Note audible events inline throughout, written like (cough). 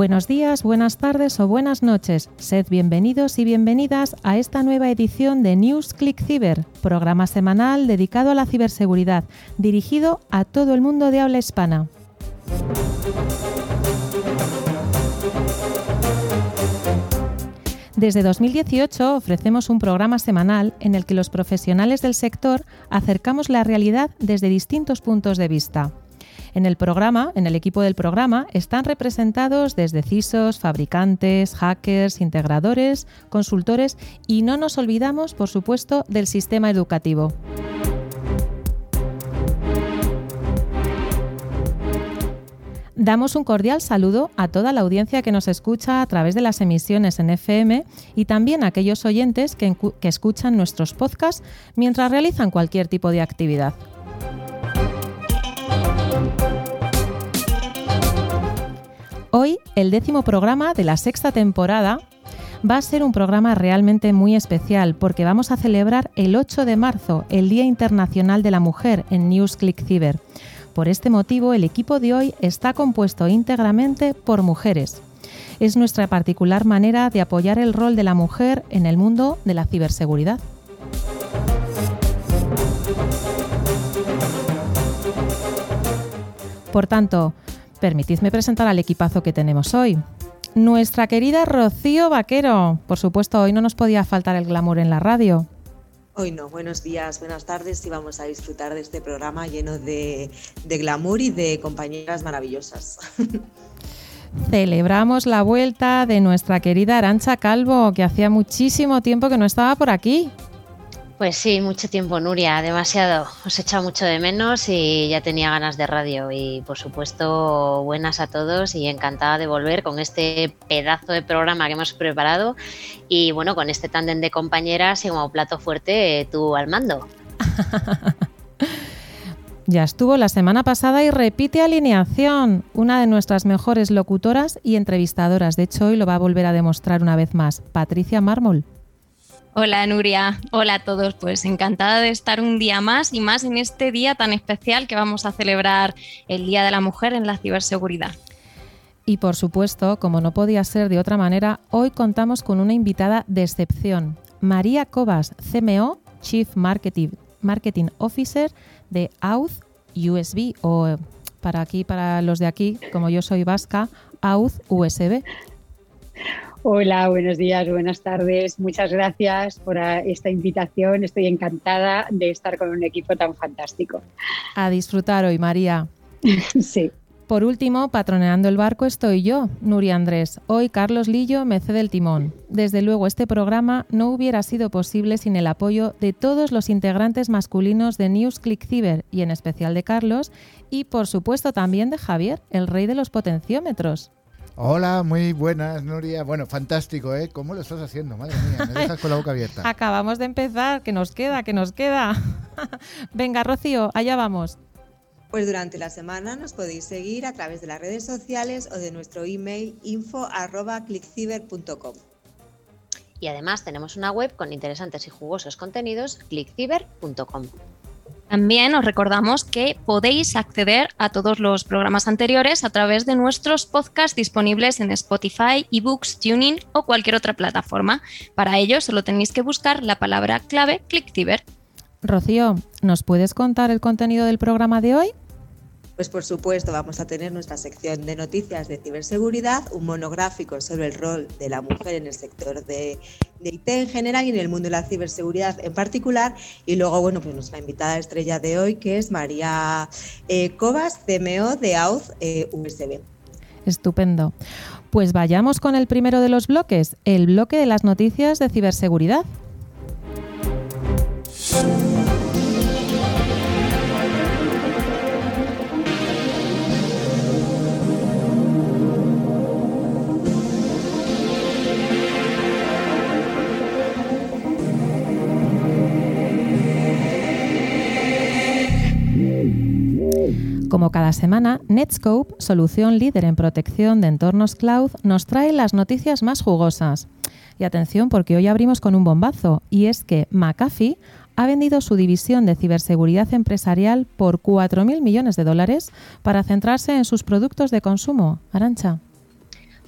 Buenos días, buenas tardes o buenas noches. Sed bienvenidos y bienvenidas a esta nueva edición de News Click Cyber, programa semanal dedicado a la ciberseguridad, dirigido a todo el mundo de habla hispana. Desde 2018 ofrecemos un programa semanal en el que los profesionales del sector acercamos la realidad desde distintos puntos de vista. En el programa, en el equipo del programa, están representados desde CISOs, fabricantes, hackers, integradores, consultores y no nos olvidamos, por supuesto, del sistema educativo. Damos un cordial saludo a toda la audiencia que nos escucha a través de las emisiones en FM y también a aquellos oyentes que, que escuchan nuestros podcasts mientras realizan cualquier tipo de actividad. Hoy, el décimo programa de la sexta temporada va a ser un programa realmente muy especial porque vamos a celebrar el 8 de marzo, el Día Internacional de la Mujer en NewsClick Cyber. Por este motivo, el equipo de hoy está compuesto íntegramente por mujeres. Es nuestra particular manera de apoyar el rol de la mujer en el mundo de la ciberseguridad. Por tanto, permitidme presentar al equipazo que tenemos hoy. Nuestra querida Rocío Vaquero. Por supuesto, hoy no nos podía faltar el glamour en la radio. Hoy no, buenos días, buenas tardes y vamos a disfrutar de este programa lleno de, de glamour y de compañeras maravillosas. (laughs) Celebramos la vuelta de nuestra querida Arancha Calvo, que hacía muchísimo tiempo que no estaba por aquí. Pues sí, mucho tiempo, Nuria, demasiado. Os he echado mucho de menos y ya tenía ganas de radio. Y por supuesto, buenas a todos y encantada de volver con este pedazo de programa que hemos preparado. Y bueno, con este tándem de compañeras y como plato fuerte, tú al mando. (laughs) Ya estuvo la semana pasada y repite alineación, una de nuestras mejores locutoras y entrevistadoras. De hecho, hoy lo va a volver a demostrar una vez más, Patricia Mármol. Hola Nuria, hola a todos, pues encantada de estar un día más y más en este día tan especial que vamos a celebrar el Día de la Mujer en la Ciberseguridad. Y por supuesto, como no podía ser de otra manera, hoy contamos con una invitada de excepción, María Cobas, CMO, Chief Marketing, Marketing Officer de Auth USB o para aquí, para los de aquí, como yo soy vasca, Auth USB. Hola, buenos días, buenas tardes. Muchas gracias por esta invitación. Estoy encantada de estar con un equipo tan fantástico. A disfrutar hoy, María. (laughs) sí. Por último, patroneando el barco estoy yo, Nuria Andrés. Hoy Carlos Lillo me cede el timón. Desde luego, este programa no hubiera sido posible sin el apoyo de todos los integrantes masculinos de News Click Cyber y en especial de Carlos y por supuesto también de Javier, el rey de los potenciómetros. Hola, muy buenas, Nuria. Bueno, fantástico, ¿eh? ¿Cómo lo estás haciendo? Madre mía, me dejas con la boca abierta. (laughs) Acabamos de empezar, que nos queda, que nos queda. (laughs) Venga, Rocío, allá vamos. Pues durante la semana nos podéis seguir a través de las redes sociales o de nuestro email info.clickciber.com. Y además tenemos una web con interesantes y jugosos contenidos, clickciber.com. También os recordamos que podéis acceder a todos los programas anteriores a través de nuestros podcasts disponibles en Spotify, eBooks, Tuning o cualquier otra plataforma. Para ello solo tenéis que buscar la palabra clave ClickTiver. Rocío, ¿nos puedes contar el contenido del programa de hoy? Pues por supuesto vamos a tener nuestra sección de noticias de ciberseguridad, un monográfico sobre el rol de la mujer en el sector de, IT en general y en el mundo de la ciberseguridad en particular. Y luego, bueno, pues nuestra invitada estrella de hoy, que es María eh, Cobas, CMO de AUZ eh, USB. Estupendo. Pues vayamos con el primero de los bloques, el bloque de las noticias de ciberseguridad. Como cada semana, Netscope, solución líder en protección de entornos cloud, nos trae las noticias más jugosas. Y atención porque hoy abrimos con un bombazo, y es que McAfee ha vendido su división de ciberseguridad empresarial por 4.000 millones de dólares para centrarse en sus productos de consumo. Arancha.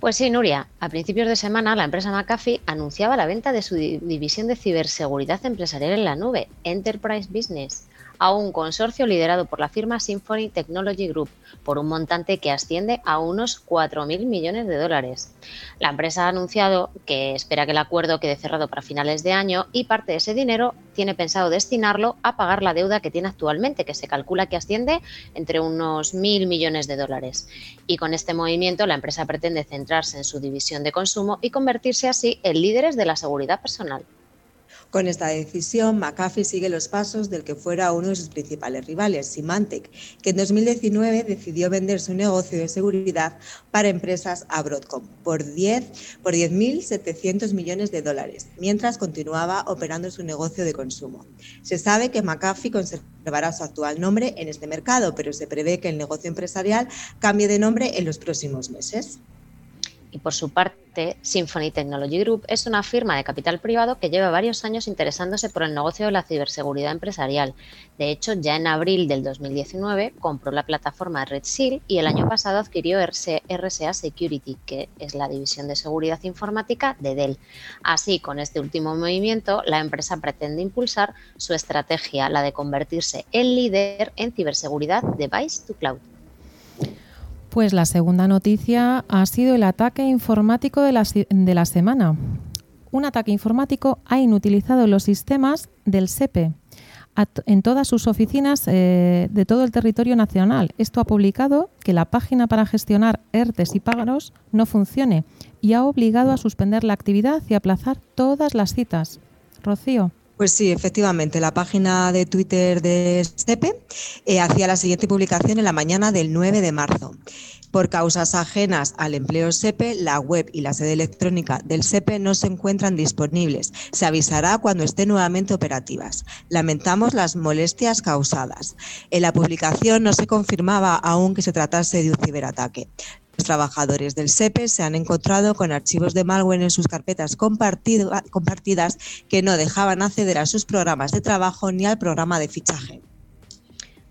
Pues sí, Nuria. A principios de semana, la empresa McAfee anunciaba la venta de su división de ciberseguridad empresarial en la nube, Enterprise Business a un consorcio liderado por la firma Symphony Technology Group por un montante que asciende a unos 4.000 millones de dólares. La empresa ha anunciado que espera que el acuerdo quede cerrado para finales de año y parte de ese dinero tiene pensado destinarlo a pagar la deuda que tiene actualmente, que se calcula que asciende entre unos 1.000 millones de dólares. Y con este movimiento la empresa pretende centrarse en su división de consumo y convertirse así en líderes de la seguridad personal. Con esta decisión, McAfee sigue los pasos del que fuera uno de sus principales rivales, Symantec, que en 2019 decidió vender su negocio de seguridad para empresas a Broadcom por 10 por 10.700 millones de dólares, mientras continuaba operando su negocio de consumo. Se sabe que McAfee conservará su actual nombre en este mercado, pero se prevé que el negocio empresarial cambie de nombre en los próximos meses. Y por su parte, Symphony Technology Group es una firma de capital privado que lleva varios años interesándose por el negocio de la ciberseguridad empresarial. De hecho, ya en abril del 2019 compró la plataforma Red Seal y el año pasado adquirió RSA Security, que es la división de seguridad informática de Dell. Así, con este último movimiento, la empresa pretende impulsar su estrategia, la de convertirse en líder en ciberseguridad device to cloud. Pues la segunda noticia ha sido el ataque informático de la, de la semana. Un ataque informático ha inutilizado los sistemas del SEPE en todas sus oficinas eh, de todo el territorio nacional. Esto ha publicado que la página para gestionar ERTES y pagos no funcione y ha obligado a suspender la actividad y aplazar todas las citas. Rocío. Pues sí, efectivamente, la página de Twitter de SEPE eh, hacía la siguiente publicación en la mañana del 9 de marzo. Por causas ajenas al empleo SEPE, la web y la sede electrónica del SEPE no se encuentran disponibles. Se avisará cuando estén nuevamente operativas. Lamentamos las molestias causadas. En la publicación no se confirmaba aún que se tratase de un ciberataque. Los trabajadores del SEPE se han encontrado con archivos de malware en sus carpetas compartidas que no dejaban acceder a sus programas de trabajo ni al programa de fichaje.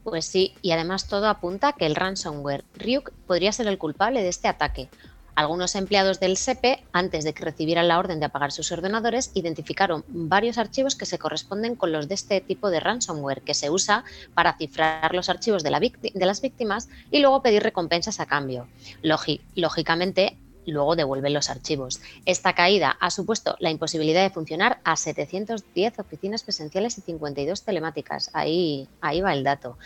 Pues sí, y además todo apunta que el ransomware Ryuk podría ser el culpable de este ataque, algunos empleados del SEPE, antes de que recibieran la orden de apagar sus ordenadores, identificaron varios archivos que se corresponden con los de este tipo de ransomware, que se usa para cifrar los archivos de, las víctimas y luego pedir recompensas a cambio. lógicamente, luego devuelven los archivos. Esta caída ha supuesto la imposibilidad de funcionar a 710 oficinas presenciales y 52 telemáticas. Ahí, ahí va el dato.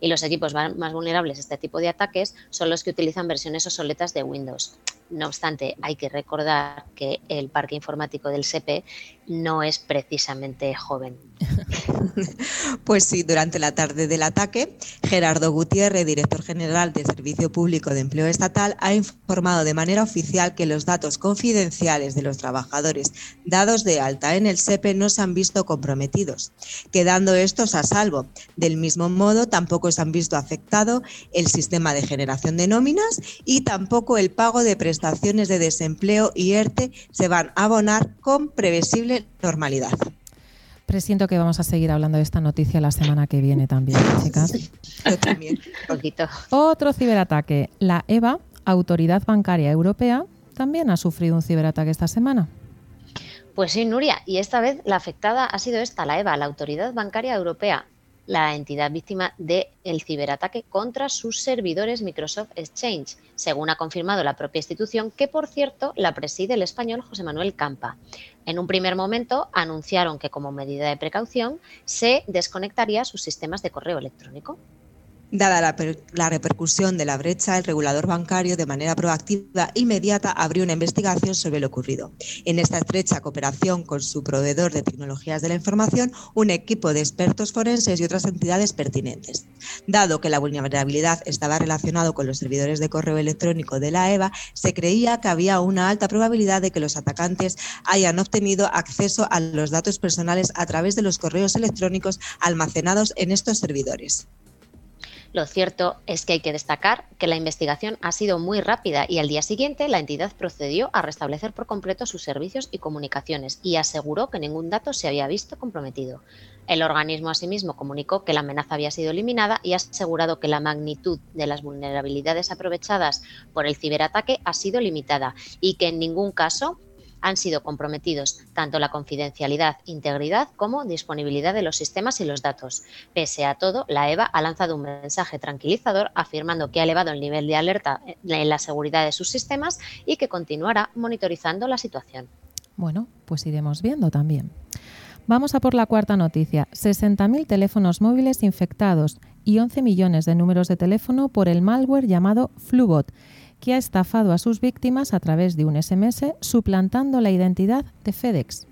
Y los equipos más vulnerables a este tipo de ataques son los que utilizan versiones obsoletas de Windows. No obstante, hay que recordar que el parque informático del SEPE no es precisamente joven. (laughs) Pues sí, durante la tarde del ataque, Gerardo Gutiérrez, director general del Servicio Público de Empleo Estatal, ha informado de manera oficial que los datos confidenciales de los trabajadores dados de alta en el SEPE no se han visto comprometidos, quedando estos a salvo. Del mismo modo, tampoco se han visto afectado el sistema de generación de nóminas y tampoco el pago de prestaciones de desempleo y ERTE se van a abonar con previsible normalidad. Presiento que vamos a seguir hablando de esta noticia la semana que viene también, chicas. yo también, (laughs) poquito. Otro ciberataque. La EVA, Autoridad Bancaria Europea, también ha sufrido un ciberataque esta semana. Pues sí, Nuria, y esta vez la afectada ha sido esta, la EVA, la Autoridad Bancaria Europea la entidad víctima del ciberataque contra sus servidores Microsoft Exchange, según ha confirmado la propia institución, que por cierto la preside el español José Manuel Campa. En un primer momento anunciaron que como medida de precaución se desconectaría sus sistemas de correo electrónico. Dada la, repercusión de la brecha, el regulador bancario, de manera proactiva e inmediata, abrió una investigación sobre lo ocurrido. En esta estrecha cooperación con su proveedor de tecnologías de la información, un equipo de expertos forenses y otras entidades pertinentes. Dado que la vulnerabilidad estaba relacionado con los servidores de correo electrónico de la EVA, se creía que había una alta probabilidad de que los atacantes hayan obtenido acceso a los datos personales a través de los correos electrónicos almacenados en estos servidores. Lo cierto es que hay que destacar que la investigación ha sido muy rápida y al día siguiente la entidad procedió a restablecer por completo sus servicios y comunicaciones y aseguró que ningún dato se había visto comprometido. El organismo asimismo comunicó que la amenaza había sido eliminada y ha asegurado que la magnitud de las vulnerabilidades aprovechadas por el ciberataque ha sido limitada y que en ningún caso han sido comprometidos tanto la confidencialidad, integridad como disponibilidad de los sistemas y los datos. Pese a todo, la EVA ha lanzado un mensaje tranquilizador afirmando que ha elevado el nivel de alerta en la seguridad de sus sistemas y que continuará monitorizando la situación. Bueno, pues iremos viendo también. Vamos a por la cuarta noticia. 60.000 teléfonos móviles infectados y 11 millones de números de teléfono por el malware llamado Flubot, que ha estafado a sus víctimas a través de un SMS suplantando la identidad de FedEx.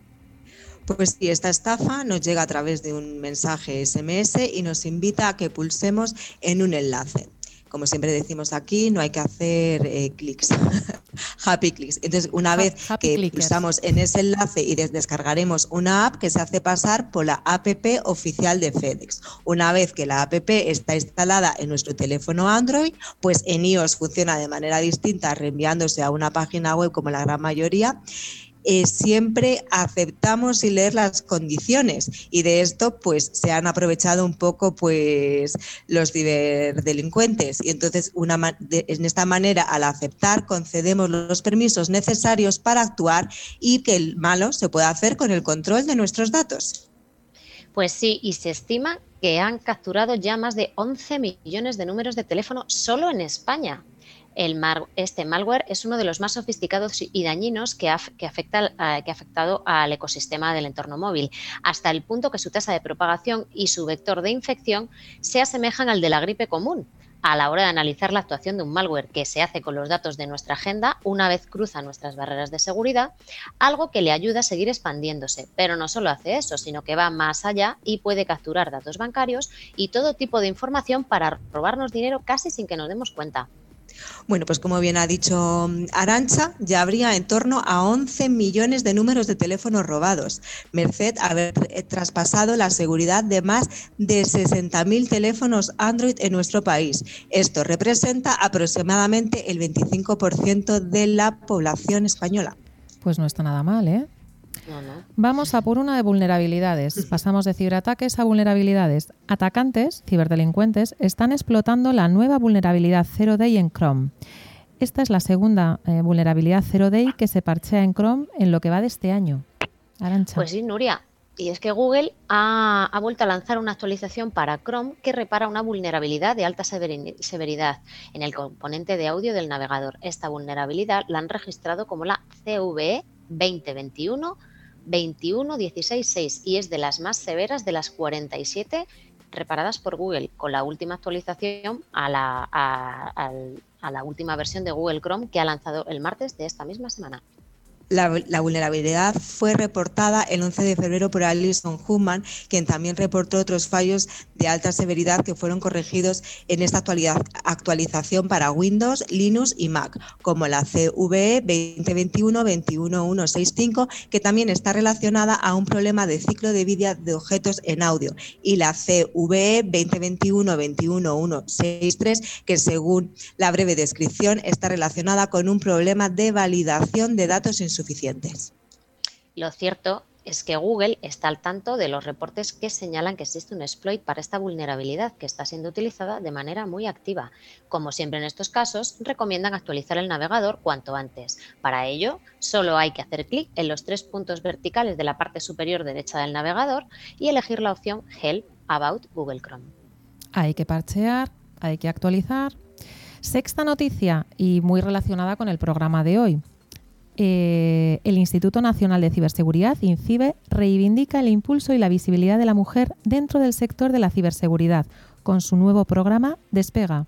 Pues sí, esta estafa nos llega a través de un mensaje SMS y nos invita a que pulsemos en un enlace como siempre decimos aquí, no hay que hacer eh, clics, (laughs) happy clicks. Entonces, una vez que pulsamos en ese enlace y descargaremos una app que se hace pasar por la app oficial de FedEx. Una vez que la app está instalada en nuestro teléfono Android, pues en iOS funciona de manera distinta, reenviándose a una página web como la gran mayoría eh, siempre aceptamos y leer las condiciones. Y de esto pues se han aprovechado un poco pues los ciberdelincuentes. Y entonces una, en esta manera al aceptar concedemos los permisos necesarios para actuar y que el malo se pueda hacer con el control de nuestros datos. Pues sí, y se estima que han capturado ya más de 11 millones de números de teléfono solo en España este malware es uno de los más sofisticados y dañinos que que ha afectado al ecosistema del entorno móvil, hasta el punto que su tasa de propagación y su vector de infección se asemejan al de la gripe común. A la hora de analizar la actuación de un malware que se hace con los datos de nuestra agenda una vez cruza nuestras barreras de seguridad, algo que le ayuda a seguir expandiéndose. Pero no solo hace eso, sino que va más allá y puede capturar datos bancarios y todo tipo de información para robarnos dinero casi sin que nos demos cuenta. Bueno, pues como bien ha dicho mm, Arancha, ya habría en torno a 11 millones de números de teléfonos robados, merced haber eh, traspasado la seguridad de más de 60.000 teléfonos Android en nuestro país. Esto representa aproximadamente el 25% de la población española. Pues no está nada mal, ¿eh? Vamos a por una de vulnerabilidades. Pasamos de ciberataques a vulnerabilidades. Atacantes, ciberdelincuentes, están explotando la nueva vulnerabilidad Zero Day en Chrome. Esta es la segunda eh, vulnerabilidad Zero Day que se parchea en Chrome en lo que va de este año. Arancha. Pues sí, Nuria. Y es que Google ha, vuelto a lanzar una actualización para Chrome que repara una vulnerabilidad de alta severidad en el componente de audio del navegador. Esta vulnerabilidad la han registrado como la CVE 2021 21166 y es de las más severas de las 47 reparadas por Google, con la última actualización a la, a la última versión de Google Chrome que ha lanzado el martes de esta misma semana. La, vulnerabilidad fue reportada el 11 de febrero por Alison Human, quien también reportó otros fallos de alta severidad que fueron corregidos en esta actualización para Windows, Linux y Mac, como la CVE 2021-21165, que también está relacionada a un problema de ciclo de vida de objetos en audio, y la CVE 2021-21163, que según la breve descripción está relacionada con un problema de validación de datos en su suficientes. Lo cierto es que Google está al tanto de los reportes que señalan que existe un exploit para esta vulnerabilidad que está siendo utilizada de manera muy activa. Como siempre en estos casos, recomiendan actualizar el navegador cuanto antes. Para ello, solo hay que hacer clic en los tres puntos verticales de la parte superior derecha del navegador y elegir la opción Help About Google Chrome. Hay que parchear, hay que actualizar. Sexta noticia y muy relacionada con el programa de hoy. Eh, el Instituto Nacional de Ciberseguridad, INCIBE, reivindica el impulso y la visibilidad de la mujer dentro del sector de la ciberseguridad con su nuevo programa Despega.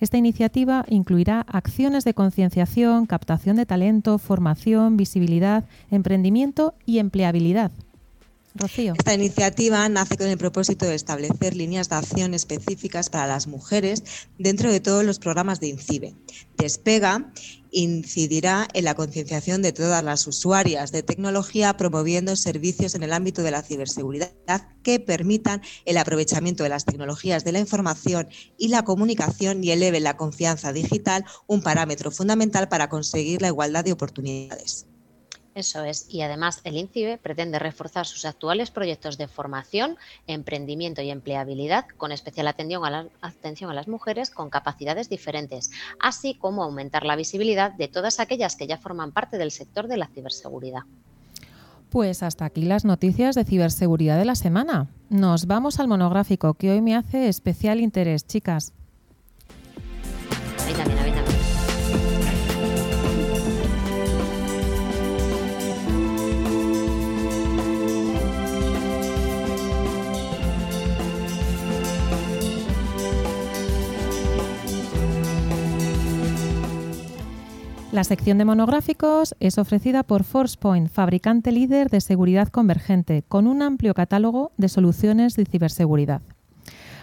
Esta iniciativa incluirá acciones de concienciación, captación de talento, formación, visibilidad, emprendimiento y empleabilidad. Rocío. Esta iniciativa nace con el propósito de establecer líneas de acción específicas para las mujeres dentro de todos los programas de INCIBE. Despega incidirá en la concienciación de todas las usuarias de tecnología, promoviendo servicios en el ámbito de la ciberseguridad que permitan el aprovechamiento de las tecnologías de la información y la comunicación y eleven la confianza digital, un parámetro fundamental para conseguir la igualdad de oportunidades. Eso es, y además el INCIBE pretende reforzar sus actuales proyectos de formación, emprendimiento y empleabilidad con especial atención a, la, atención a las mujeres con capacidades diferentes, así como aumentar la visibilidad de todas aquellas que ya forman parte del sector de la ciberseguridad. Pues hasta aquí las noticias de ciberseguridad de la semana. Nos vamos al monográfico que hoy me hace especial interés, chicas. La sección de monográficos es ofrecida por ForcePoint, fabricante líder de seguridad convergente, con un amplio catálogo de soluciones de ciberseguridad.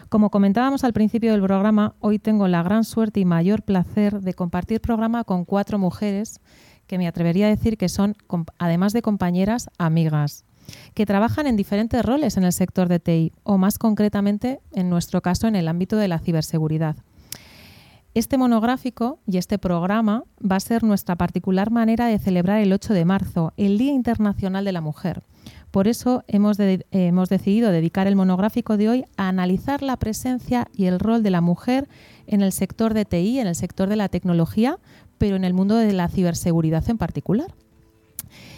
Como comentábamos al principio del programa, hoy tengo la gran suerte y mayor placer de compartir programa con cuatro mujeres que me atrevería a decir que son, además de compañeras, amigas, que trabajan en diferentes roles en el sector de TI o más concretamente, en nuestro caso, en el ámbito de la ciberseguridad. Este monográfico y este programa va a ser nuestra particular manera de celebrar el 8 de marzo, el Día Internacional de la Mujer. Por eso hemos, hemos, decidido dedicar el monográfico de hoy a analizar la presencia y el rol de la mujer en el sector de TI, en el sector de la tecnología, pero en el mundo de la ciberseguridad en particular.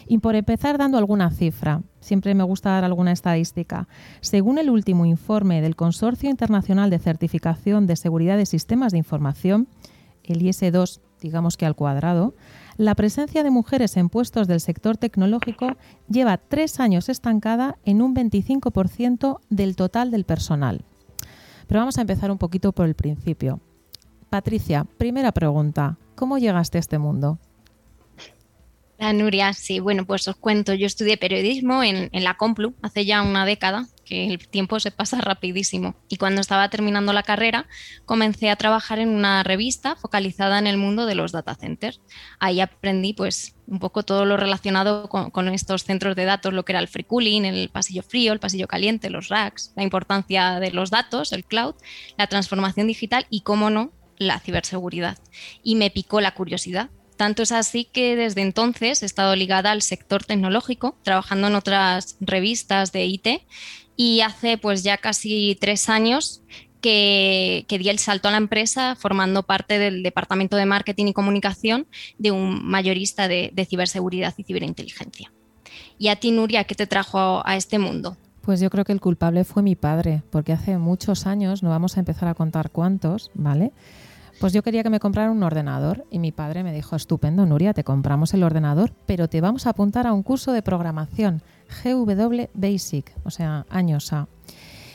Y por empezar dando alguna cifra, siempre me gusta dar alguna estadística. Según el último informe del Consorcio Internacional de Certificación de Seguridad de Sistemas de Información, el IS2, digamos que al cuadrado, la presencia de mujeres en puestos del sector tecnológico lleva tres años estancada en un 25% del total del personal. Pero vamos a empezar un poquito por el principio. Patricia, primera pregunta, ¿cómo llegaste a este mundo? Nuria, sí, bueno, pues os cuento, yo estudié periodismo en, la Complu hace ya una década, que el tiempo se pasa (laughs) rapidísimo. Y cuando estaba terminando la carrera, comencé a trabajar en una revista focalizada en el mundo de los data centers. Ahí aprendí pues un poco todo lo relacionado con, con estos centros de datos, lo que era el free cooling, el pasillo frío, el pasillo caliente, los racks, la importancia de los datos, el cloud, la transformación digital y, cómo no, la ciberseguridad. Y me picó la curiosidad tanto es así que desde entonces he estado ligada al sector tecnológico, trabajando en otras revistas de IT y hace pues ya casi tres años que, di el salto a la empresa formando parte del departamento de marketing y comunicación de un mayorista de, ciberseguridad y ciberinteligencia. ¿Y a ti, Nuria, qué te trajo a este mundo? Pues yo creo que el culpable fue mi padre, porque hace muchos años, no vamos a empezar a contar cuántos, ¿vale? Pues yo quería que me comprara un ordenador y mi padre me dijo, estupendo, Nuria, te compramos el ordenador, pero te vamos a apuntar a un curso de programación, GW Basic, o sea, años A.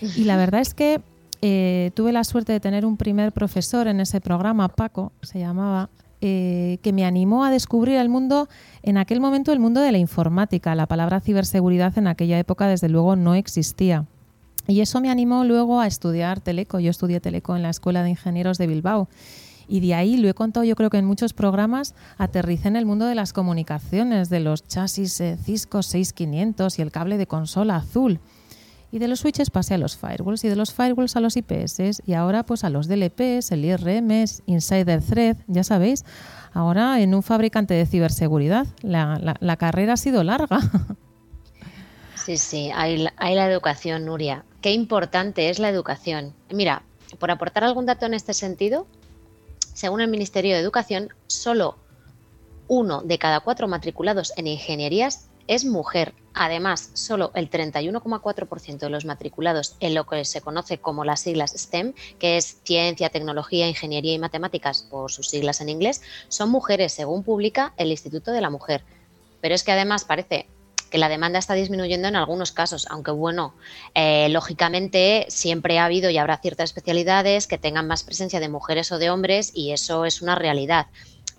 Y la verdad es que eh, tuve la suerte de tener un primer profesor en ese programa, Paco, se llamaba, eh, que me animó a descubrir el mundo, en aquel momento el mundo de la informática. La palabra ciberseguridad en aquella época desde luego no existía. Y eso me animó luego a estudiar teleco. Yo estudié teleco en la Escuela de Ingenieros de Bilbao. Y de ahí, lo he contado yo creo que en muchos programas, aterricé en el mundo de las comunicaciones, de los chasis eh, Cisco 6500 y el cable de consola azul. Y de los switches pasé a los firewalls y de los firewalls a los IPS y ahora pues a los DLPs, el IRM, Insider Thread, ya sabéis, ahora en un fabricante de ciberseguridad. La, la carrera ha sido larga. (laughs) Sí, sí, hay, hay la educación, Nuria. Qué importante es la educación. Mira, por aportar algún dato en este sentido, según el Ministerio de Educación, solo uno de cada cuatro matriculados en ingenierías es mujer. Además, solo el 31,4% de los matriculados en lo que se conoce como las siglas STEM, que es ciencia, tecnología, ingeniería y matemáticas, por sus siglas en inglés, son mujeres, según publica el Instituto de la Mujer. Pero es que además parece que la demanda está disminuyendo en algunos casos, aunque bueno, eh, lógicamente siempre ha habido y habrá ciertas especialidades que tengan más presencia de mujeres o de hombres y eso es una realidad.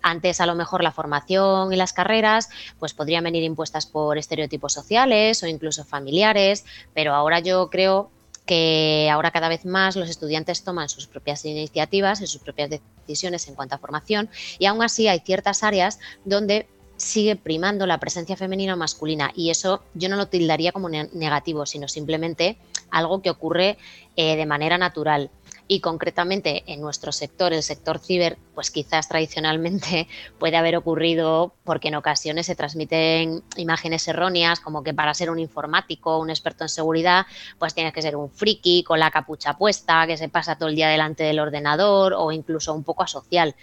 Antes a lo mejor la formación y las carreras pues podrían venir impuestas por estereotipos sociales o incluso familiares, pero ahora yo creo que ahora cada vez más los estudiantes toman sus propias iniciativas y sus propias decisiones en cuanto a formación y aún así hay ciertas áreas donde sigue primando la presencia femenina o masculina y eso yo no lo tildaría como negativo, sino simplemente algo que ocurre eh, de manera natural y concretamente en nuestro sector, el sector ciber, pues quizás tradicionalmente (laughs) puede haber ocurrido porque en ocasiones se transmiten imágenes erróneas, como que para ser un informático, un experto en seguridad, pues tienes que ser un friki con la capucha puesta, que se pasa todo el día delante del ordenador o incluso un poco asocial.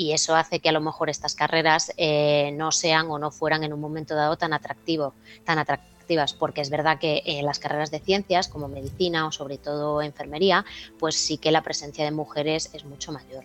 Y eso hace que a lo mejor estas carreras eh, no sean o no fueran en un momento dado tan atractivo, tan atractivas porque es verdad que en las carreras de ciencias, como medicina o sobre todo enfermería, pues sí que la presencia de mujeres es mucho mayor.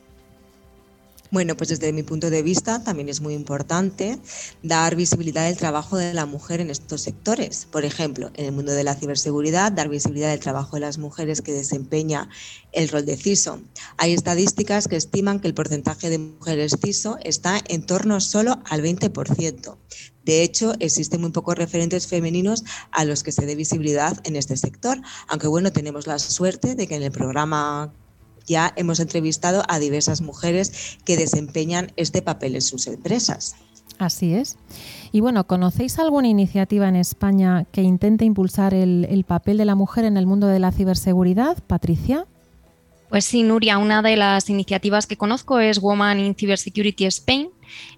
Bueno, pues desde mi punto de vista también es muy importante dar visibilidad al trabajo de la mujer en estos sectores. Por ejemplo, en el mundo de la ciberseguridad, dar visibilidad al trabajo de las mujeres que desempeña el rol de CISO. Hay estadísticas que estiman que el porcentaje de mujeres CISO está en torno solo al 20%. De hecho, existen muy pocos referentes femeninos a los que se dé visibilidad en este sector, aunque bueno, tenemos la suerte de que en el programa ya hemos entrevistado a diversas mujeres que desempeñan este papel en sus empresas. Así es. Y bueno, ¿conocéis alguna iniciativa en España que intente impulsar el, el papel de la mujer en el mundo de la ciberseguridad, Patricia? Pues sí, Nuria, una de las iniciativas que conozco es Woman in Cybersecurity Spain.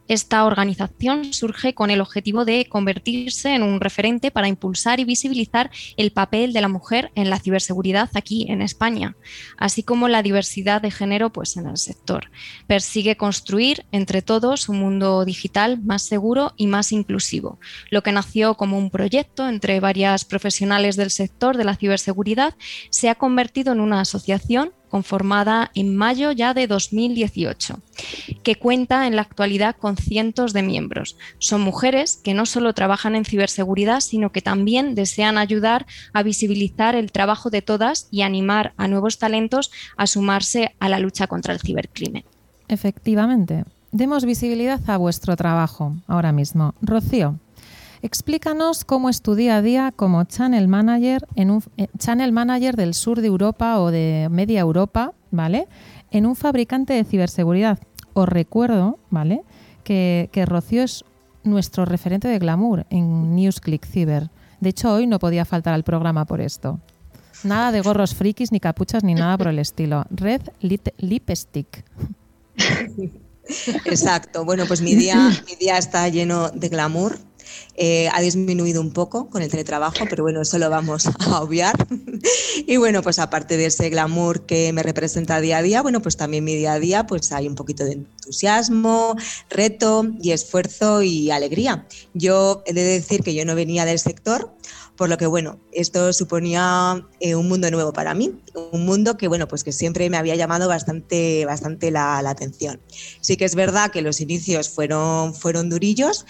Esta organización surge con el objetivo de convertirse en un referente para impulsar y visibilizar el papel de la mujer en la ciberseguridad aquí en España, así como la diversidad de género pues, en el sector. Persigue construir entre todos un mundo digital más seguro y más inclusivo, lo que nació como un proyecto entre varias profesionales del sector de la ciberseguridad se ha convertido en una asociación conformada en mayo ya de 2018, que cuenta en la actualidad con cientos de miembros. Son mujeres que no solo trabajan en ciberseguridad, sino que también desean ayudar a visibilizar el trabajo de todas y animar a nuevos talentos a sumarse a la lucha contra el cibercrimen. Efectivamente. Demos visibilidad a vuestro trabajo ahora mismo. Rocío, Explícanos cómo es tu día a día como channel manager en un eh, channel manager del sur de Europa o de media Europa, ¿vale? En un fabricante de ciberseguridad. Os recuerdo, ¿vale? Que, Rocío es nuestro referente de glamour en NewsClick Cyber. De hecho, hoy no podía faltar al programa por esto. Nada de gorros frikis, ni capuchas, ni nada por el estilo. Red Lipstick. (laughs) Exacto. Bueno, pues mi día, mi día está lleno de glamour. Eh, ha disminuido un poco con el teletrabajo, pero bueno, eso lo vamos a (laughs) obviar. y bueno, pues aparte de ese glamour que me representa día a día, bueno, pues también mi día a día pues hay un poquito de entusiasmo, reto y esfuerzo y alegría. Yo he de decir que yo no venía del sector, por lo que bueno, esto suponía eh, un mundo nuevo para mí, un mundo que bueno, pues que siempre me había llamado bastante, bastante la, la atención. Sí que es verdad que los inicios fueron, fueron durillos,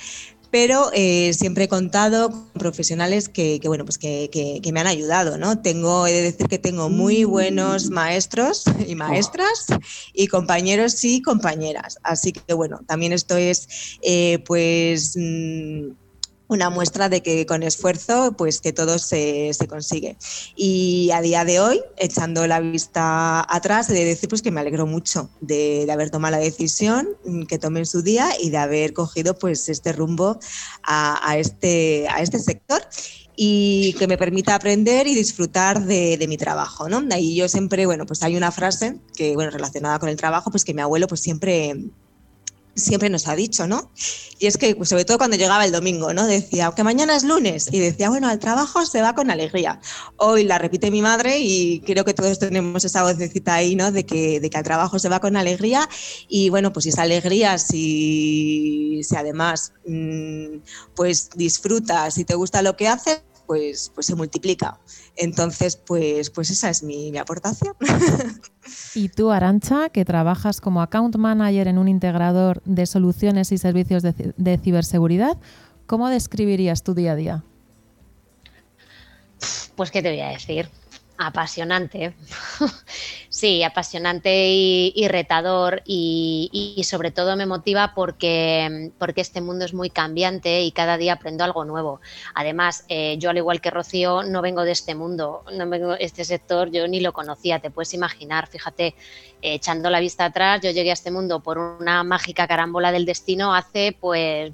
pero eh, siempre he contado con profesionales que, bueno, pues que, me han ayudado, ¿no? Tengo, he de decir que tengo muy buenos maestros y maestras y compañeros y compañeras. Así que bueno, también esto es eh, pues mm, una muestra de que con esfuerzo pues que todo se, consigue. Y a día de hoy, echando la vista atrás, he de decir pues que me alegro mucho de, haber tomado la decisión que tomé en su día y de haber cogido pues este rumbo a, este, a este sector y que me permita aprender y disfrutar de, mi trabajo, ¿no? Ahí yo siempre, bueno, pues hay una frase que, bueno, relacionada con el trabajo, pues que mi abuelo pues siempre siempre nos ha dicho, ¿no? Y es que, pues, sobre todo cuando llegaba el domingo, ¿no? Decía, que mañana es lunes. Y decía, bueno, al trabajo se va con alegría. Hoy la repite mi madre y creo que todos tenemos esa vocecita ahí, ¿no? De que, de que al trabajo se va con alegría. Y bueno, pues esa alegría, si, si además, mm, pues disfrutas, si te gusta lo que haces, pues, pues se multiplica. Entonces, pues, pues esa es mi, aportación. Y tú, Arancha, que trabajas como account manager en un integrador de soluciones y servicios de, de ciberseguridad, ¿cómo describirías tu día a día? Pues, ¿qué te voy a decir? Apasionante. (laughs) sí, apasionante y, retador y, sobre todo me motiva porque, porque este mundo es muy cambiante y cada día aprendo algo nuevo. Además, eh, yo al igual que Rocío no vengo de este mundo, no vengo este sector, yo ni lo conocía, te puedes imaginar, fíjate, echando la vista atrás, yo llegué a este mundo por una mágica carambola del destino hace pues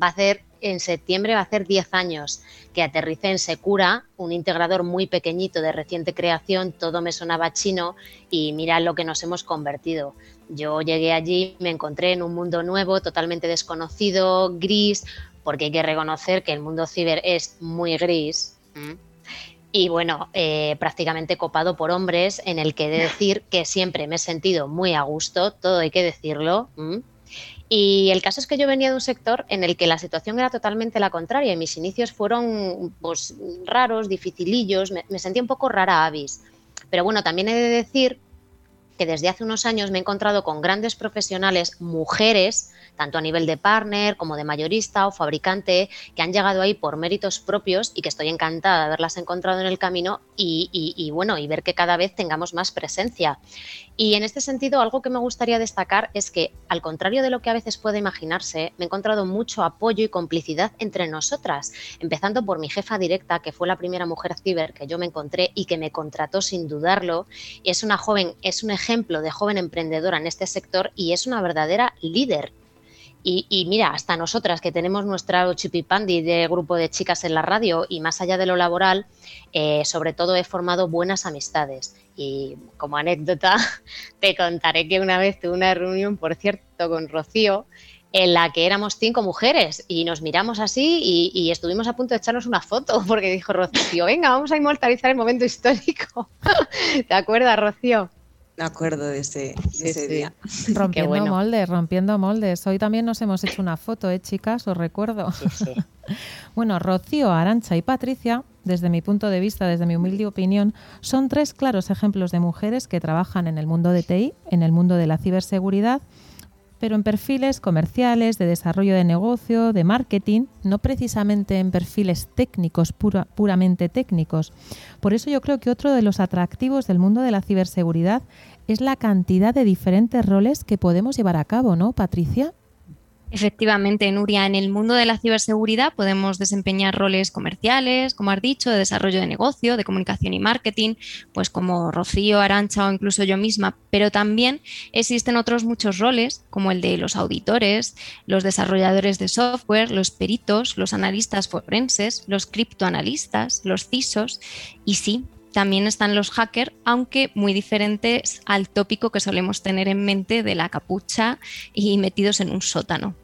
va a ser en septiembre va a hacer 10 años que aterricé en Secura, un integrador muy pequeñito de reciente creación, todo me sonaba chino y mira lo que nos hemos convertido. Yo llegué allí, me encontré en un mundo nuevo, totalmente desconocido, gris, porque hay que reconocer que el mundo ciber es muy gris. Y bueno, eh, prácticamente copado por hombres, en el que he de decir que siempre me he sentido muy a gusto, todo hay que decirlo. Y el caso es que yo venía de un sector en el que la situación era totalmente la contraria y mis inicios fueron pues, raros, dificilillos, me, me sentía un poco rara avis. Pero bueno, también he de decir que desde hace unos años me he encontrado con grandes profesionales, mujeres, tanto a nivel de partner como de mayorista o fabricante, que han llegado ahí por méritos propios y que estoy encantada de haberlas encontrado en el camino y, bueno, y ver que cada vez tengamos más presencia. Y en este sentido, algo que me gustaría destacar es que, al contrario de lo que a veces puede imaginarse, me he encontrado mucho apoyo y complicidad entre nosotras, empezando por mi jefa directa, que fue la primera mujer ciber que yo me encontré y que me contrató sin dudarlo. Es una joven, es un ejemplo de joven emprendedora en este sector y es una verdadera líder y, mira, hasta nosotras que tenemos nuestra chipipandi de grupo de chicas en la radio y más allá de lo laboral, eh, sobre todo he formado buenas amistades. Y como anécdota, (laughs) te contaré que una vez tuve una reunión, por cierto, con Rocío, en la que éramos cinco mujeres y nos miramos así y, y, estuvimos a punto de echarnos una foto (laughs) porque dijo Rocío, venga, vamos a inmortalizar el momento histórico. (laughs) ¿Te acuerdas, Rocío? Me acuerdo de ese, día. (laughs) Rompiendo moldes, rompiendo moldes. Hoy también nos hemos hecho una foto, ¿eh, chicas? Os recuerdo. (laughs) bueno, Rocío, Arancha y Patricia, desde mi punto de vista, desde mi humilde opinión, son tres claros ejemplos de mujeres que trabajan en el mundo de TI, en el mundo de la ciberseguridad pero en perfiles comerciales, de desarrollo de negocio, de marketing, no precisamente en perfiles técnicos, puramente técnicos. Por eso yo creo que otro de los atractivos del mundo de la ciberseguridad es la cantidad de diferentes roles que podemos llevar a cabo, ¿no, Patricia? Efectivamente, Nuria, en el mundo de la ciberseguridad podemos desempeñar roles comerciales, como has dicho, de desarrollo de negocio, de comunicación y marketing, pues como Rocío, Arancha o incluso yo misma, pero también existen otros muchos roles, como el de los auditores, los desarrolladores de software, los peritos, los analistas forenses, los criptoanalistas, los CISOs. Y sí, también están los hackers, aunque muy diferentes al tópico que solemos tener en mente de la capucha y metidos en un sótano.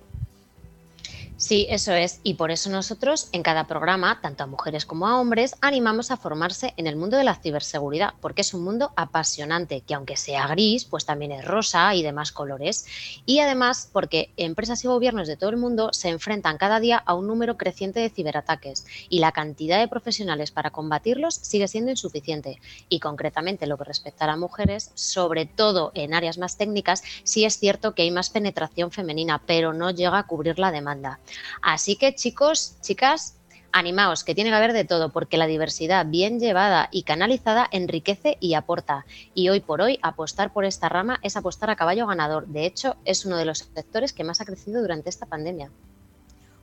Sí, eso es. Y por eso nosotros en cada programa, tanto a mujeres como a hombres, animamos a formarse en el mundo de la ciberseguridad, porque es un mundo apasionante, que aunque sea gris, pues también es rosa y demás colores. Y además porque empresas y gobiernos de todo el mundo se enfrentan cada día a un número creciente de ciberataques y la cantidad de profesionales para combatirlos sigue siendo insuficiente. Y concretamente lo que respecta a las mujeres, sobre todo en áreas más técnicas, sí es cierto que hay más penetración femenina, pero no llega a cubrir la demanda. Así que chicos, chicas, animaos, que tiene que haber de todo, porque la diversidad bien llevada y canalizada enriquece y aporta. Y hoy por hoy apostar por esta rama es apostar a caballo ganador. De hecho, es uno de los sectores que más ha crecido durante esta pandemia.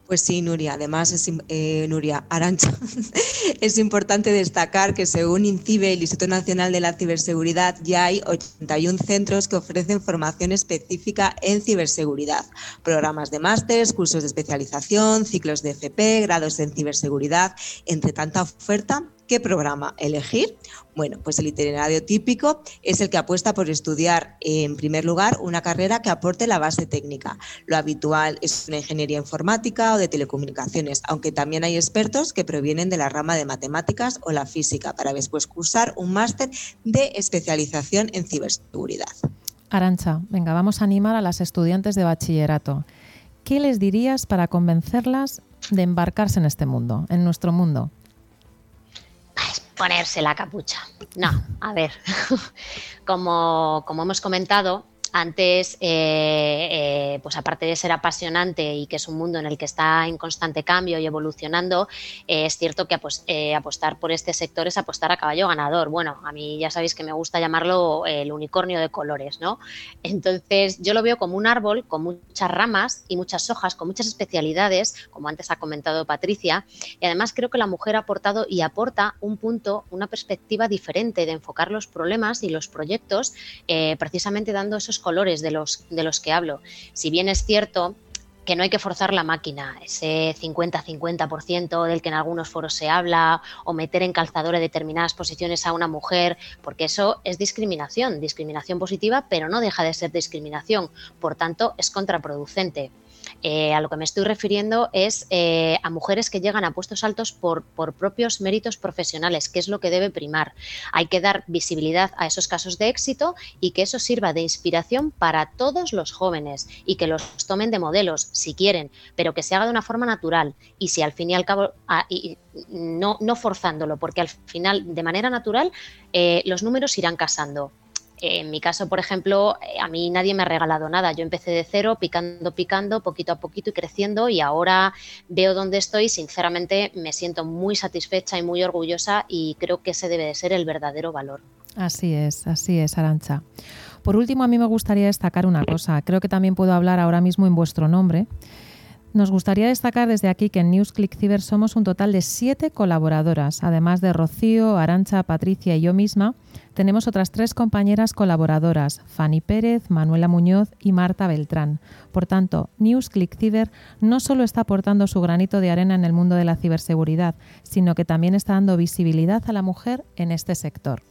Pues sí, Nuria. Además, es, eh, Nuria Arancha, (laughs) es importante destacar que según INCIBE, el Instituto Nacional de la Ciberseguridad, ya hay 81 centros que ofrecen formación específica en ciberseguridad, programas de másteres, cursos de especialización, ciclos de FP, grados en ciberseguridad, entre tanta oferta ¿Qué programa elegir? Bueno, pues el itinerario típico es el que apuesta por estudiar, en primer lugar, una carrera que aporte la base técnica. Lo habitual es una ingeniería informática o de telecomunicaciones, aunque también hay expertos que provienen de la rama de matemáticas o la física para después cursar un máster de especialización en ciberseguridad. Arancha, venga, vamos a animar a las estudiantes de bachillerato. ¿Qué les dirías para convencerlas de embarcarse en este mundo, en nuestro mundo? Ponerse la capucha. No, a ver, (laughs) como, como hemos comentado, antes, eh, eh, pues aparte de ser apasionante y que es un mundo en el que está en constante cambio y evolucionando, eh, es cierto que apostar por este sector es apostar a caballo ganador. Bueno, a mí ya sabéis que me gusta llamarlo el unicornio de colores, ¿no? Entonces, yo lo veo como un árbol con muchas ramas y muchas hojas, con muchas especialidades, como antes ha comentado Patricia, y además creo que la mujer ha aportado y aporta un punto, una perspectiva diferente de enfocar los problemas y los proyectos, precisamente dando esos colores de los, de los que hablo. Si bien es cierto que no hay que forzar la máquina, ese 50-50% del que en algunos foros se habla, o meter en calzadores determinadas posiciones a una mujer, porque eso es discriminación, discriminación positiva, pero no deja de ser discriminación, por tanto es contraproducente. Eh, a lo que me estoy refiriendo es eh, a mujeres que llegan a puestos altos por, propios méritos profesionales, que es lo que debe primar. Hay que dar visibilidad a esos casos de éxito y que eso sirva de inspiración para todos los jóvenes y que los tomen de modelos si quieren, pero que se haga de una forma natural y si al fin y al cabo, ah, no, no, forzándolo, porque al final, de manera natural, eh, los números irán casando. En mi caso, por ejemplo, eh, a mí nadie me ha regalado nada. Yo empecé de cero, picando, picando, poquito a poquito y creciendo y ahora veo dónde estoy. Sinceramente, me siento muy satisfecha y muy orgullosa y creo que ese debe de ser el verdadero valor. Así es, así es, Arancha. Por último, a mí me gustaría destacar una cosa. Creo que también puedo hablar ahora mismo en vuestro nombre. Nos gustaría destacar desde aquí que en NewsClick Ciber somos un total de siete colaboradoras, además de Rocío, Arancha, Patricia y yo misma. Tenemos otras tres compañeras colaboradoras, Fanny Pérez, Manuela Muñoz y Marta Beltrán. Por tanto, NewsClick Ciber no solo está aportando su granito de arena en el mundo de la ciberseguridad, sino que también está dando visibilidad a la mujer en este sector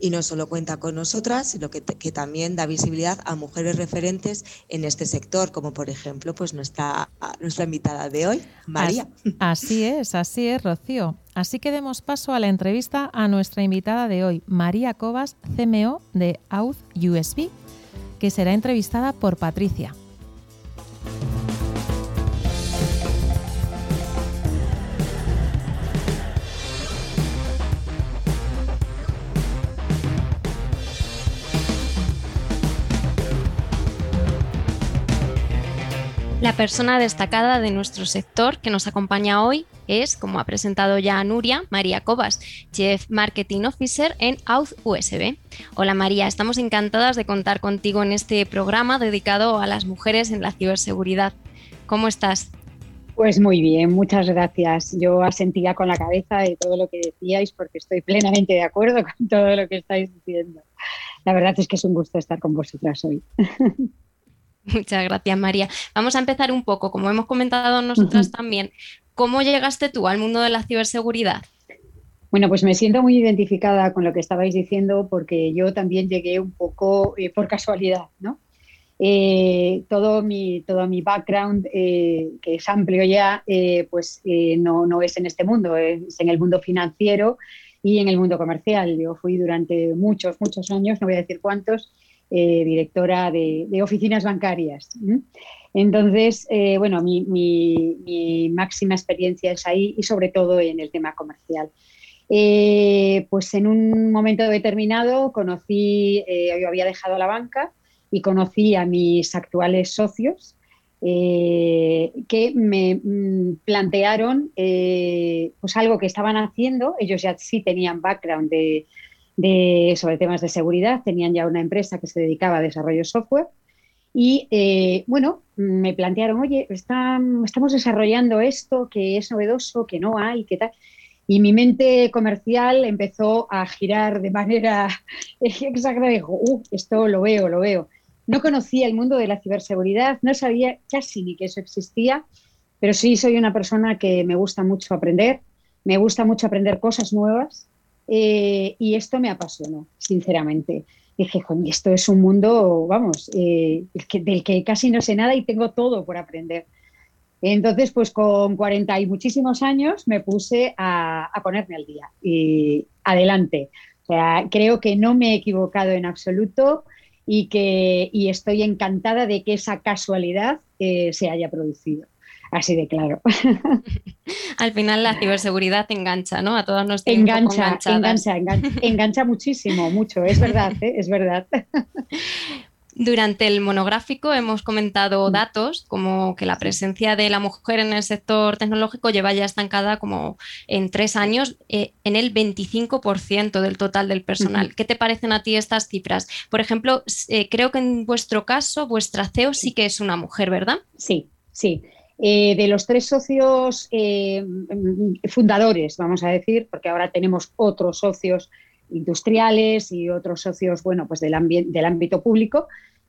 y no solo cuenta con nosotras, sino que, también da visibilidad a mujeres referentes en este sector, como por ejemplo pues nuestra, nuestra invitada de hoy, María. Así es, así es, Rocío. Así que demos paso a la entrevista a nuestra invitada de hoy, María Cobas, CMO de Auth USB, que será entrevistada por Patricia. La persona destacada de nuestro sector que nos acompaña hoy es, como ha presentado ya Nuria, María Cobas, Chief Marketing Officer en Auth USB. Hola María, estamos encantadas de contar contigo en este programa dedicado a las mujeres en la ciberseguridad. ¿Cómo estás? Pues muy bien, muchas gracias. Yo asentía con la cabeza de todo lo que decíais porque estoy plenamente de acuerdo (laughs) con todo lo que estáis diciendo. La verdad es que es un gusto estar con vosotras hoy. (laughs) Muchas gracias, María. Vamos a empezar un poco, como hemos comentado nosotras también, ¿cómo llegaste tú al mundo de la ciberseguridad? Bueno, pues me siento muy identificada con lo que estabais diciendo porque yo también llegué un poco eh, por casualidad, ¿no? Eh, todo, mi, todo mi background, eh, que es amplio ya, pues no, no, es en este mundo, es en el mundo financiero y en el mundo comercial. Yo fui durante muchos, muchos años, no voy a decir cuántos, eh, directora de, oficinas bancarias. Entonces, eh, bueno, mi, máxima experiencia es ahí y sobre todo en el tema comercial. Eh, pues en un momento determinado conocí, yo había dejado la banca y conocí a mis actuales socios que me mm, plantearon pues algo que estaban haciendo, ellos ya sí tenían background de, sobre temas de seguridad. Tenían ya una empresa que se dedicaba a desarrollo software. Y eh, bueno, me plantearon, oye, estamos desarrollando esto que es novedoso, que no hay, qué tal. Y mi mente comercial empezó a girar de manera (laughs) exacta. Dijo, uh, esto lo veo, lo veo. No conocía el mundo de la ciberseguridad, no sabía casi ni que eso existía, pero sí soy una persona que me gusta mucho aprender, me gusta mucho aprender cosas nuevas eh, y esto me apasionó, sinceramente. Dije, esto es un mundo, vamos, eh, del que casi no sé nada y tengo todo por aprender. Entonces, pues con 40 y muchísimos años me puse a, ponerme al día y adelante. O sea, creo que no me he equivocado en absoluto y que estoy encantada de que esa casualidad eh, se haya producido. Así de claro. (laughs) Al final la ciberseguridad engancha, ¿no? A todas nos engancha, engancha, engancha, (laughs) engancha muchísimo, mucho, es verdad, ¿eh? es verdad. Durante el monográfico hemos comentado Mm. datos como que la presencia de la mujer en el sector tecnológico lleva ya estancada como en tres años eh, en el 25% del total del personal. ¿Qué te parecen a ti estas cifras? Por ejemplo, eh, creo que en vuestro caso, vuestra CEO sí que es una mujer, ¿verdad? Sí, sí. Eh, de los tres socios eh, mm, fundadores, vamos a decir, porque ahora tenemos otros socios industriales y otros socios, bueno, pues del, ámbito público,